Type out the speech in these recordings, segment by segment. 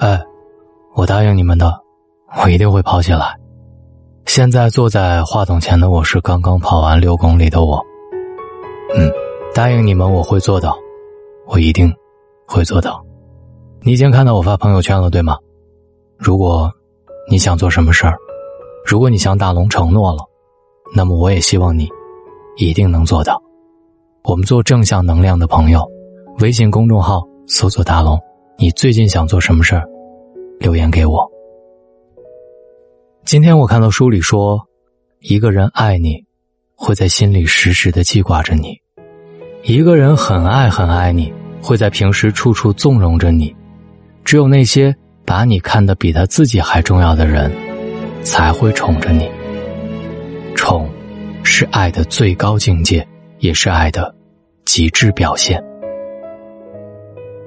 哎，我答应你们的，我一定会跑起来。现在坐在话筒前的我是刚刚跑完六公里的我。嗯，答应你们我会做到，我一定会做到。你已经看到我发朋友圈了，对吗？如果你想做什么事儿，如果你向大龙承诺了，那么我也希望你一定能做到。我们做正向能量的朋友，微信公众号搜索“大龙”，你最近想做什么事儿？留言给我。今天我看到书里说，一个人爱你，会在心里时时的记挂着你；一个人很爱很爱你，会在平时处处纵容着你。只有那些把你看得比他自己还重要的人，才会宠着你。宠，是爱的最高境界，也是爱的极致表现。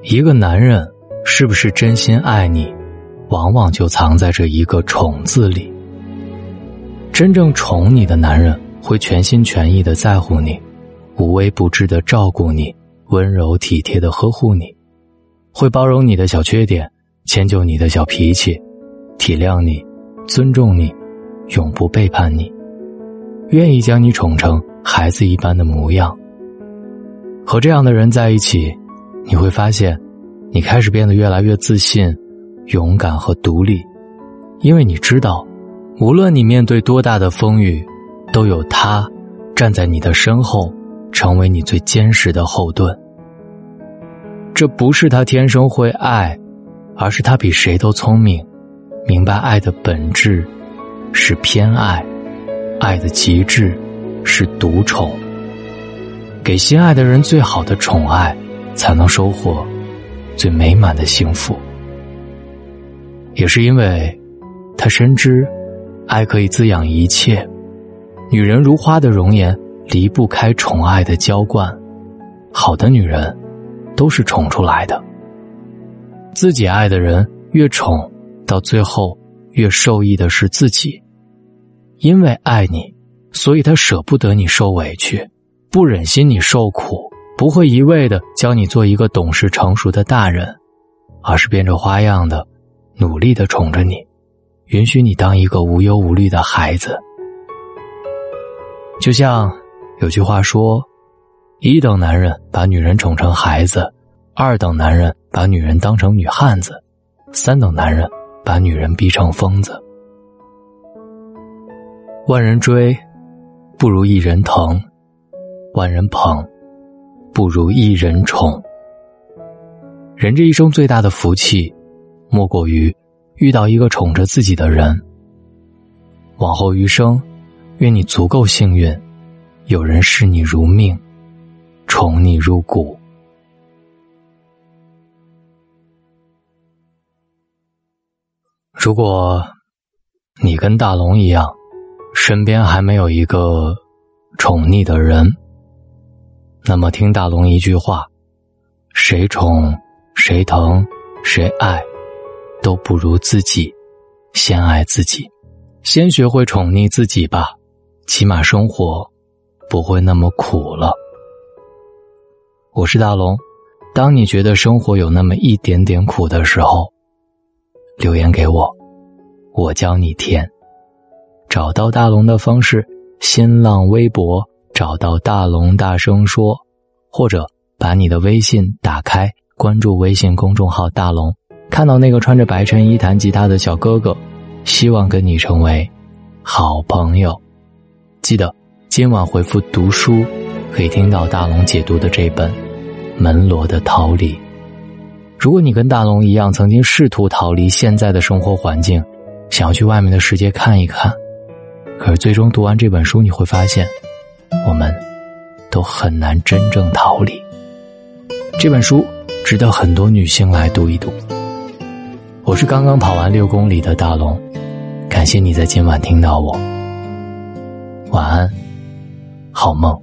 一个男人是不是真心爱你，往往就藏在这一个“宠”字里。真正宠你的男人，会全心全意的在乎你，无微不至的照顾你，温柔体贴的呵护你。会包容你的小缺点，迁就你的小脾气，体谅你，尊重你，永不背叛你，愿意将你宠成孩子一般的模样。和这样的人在一起，你会发现，你开始变得越来越自信、勇敢和独立，因为你知道，无论你面对多大的风雨，都有他站在你的身后，成为你最坚实的后盾。这不是他天生会爱，而是他比谁都聪明，明白爱的本质是偏爱，爱的极致是独宠。给心爱的人最好的宠爱，才能收获最美满的幸福。也是因为，他深知爱可以滋养一切，女人如花的容颜离不开宠爱的浇灌，好的女人。都是宠出来的。自己爱的人越宠，到最后越受益的是自己，因为爱你，所以他舍不得你受委屈，不忍心你受苦，不会一味的教你做一个懂事成熟的大人，而是变着花样的努力的宠着你，允许你当一个无忧无虑的孩子。就像有句话说。一等男人把女人宠成孩子，二等男人把女人当成女汉子，三等男人把女人逼成疯子。万人追，不如一人疼；万人捧，不如一人宠。人这一生最大的福气，莫过于遇到一个宠着自己的人。往后余生，愿你足够幸运，有人视你如命。宠你入骨。如果你跟大龙一样，身边还没有一个宠溺的人，那么听大龙一句话：谁宠谁疼谁爱，都不如自己先爱自己，先学会宠溺自己吧，起码生活不会那么苦了。我是大龙，当你觉得生活有那么一点点苦的时候，留言给我，我教你甜。找到大龙的方式：新浪微博找到大龙，大声说，或者把你的微信打开，关注微信公众号大龙，看到那个穿着白衬衣弹吉他的小哥哥，希望跟你成为好朋友。记得今晚回复读书，可以听到大龙解读的这本。门罗的逃离。如果你跟大龙一样，曾经试图逃离现在的生活环境，想要去外面的世界看一看，可是最终读完这本书，你会发现，我们都很难真正逃离。这本书值得很多女性来读一读。我是刚刚跑完六公里的大龙，感谢你在今晚听到我。晚安，好梦。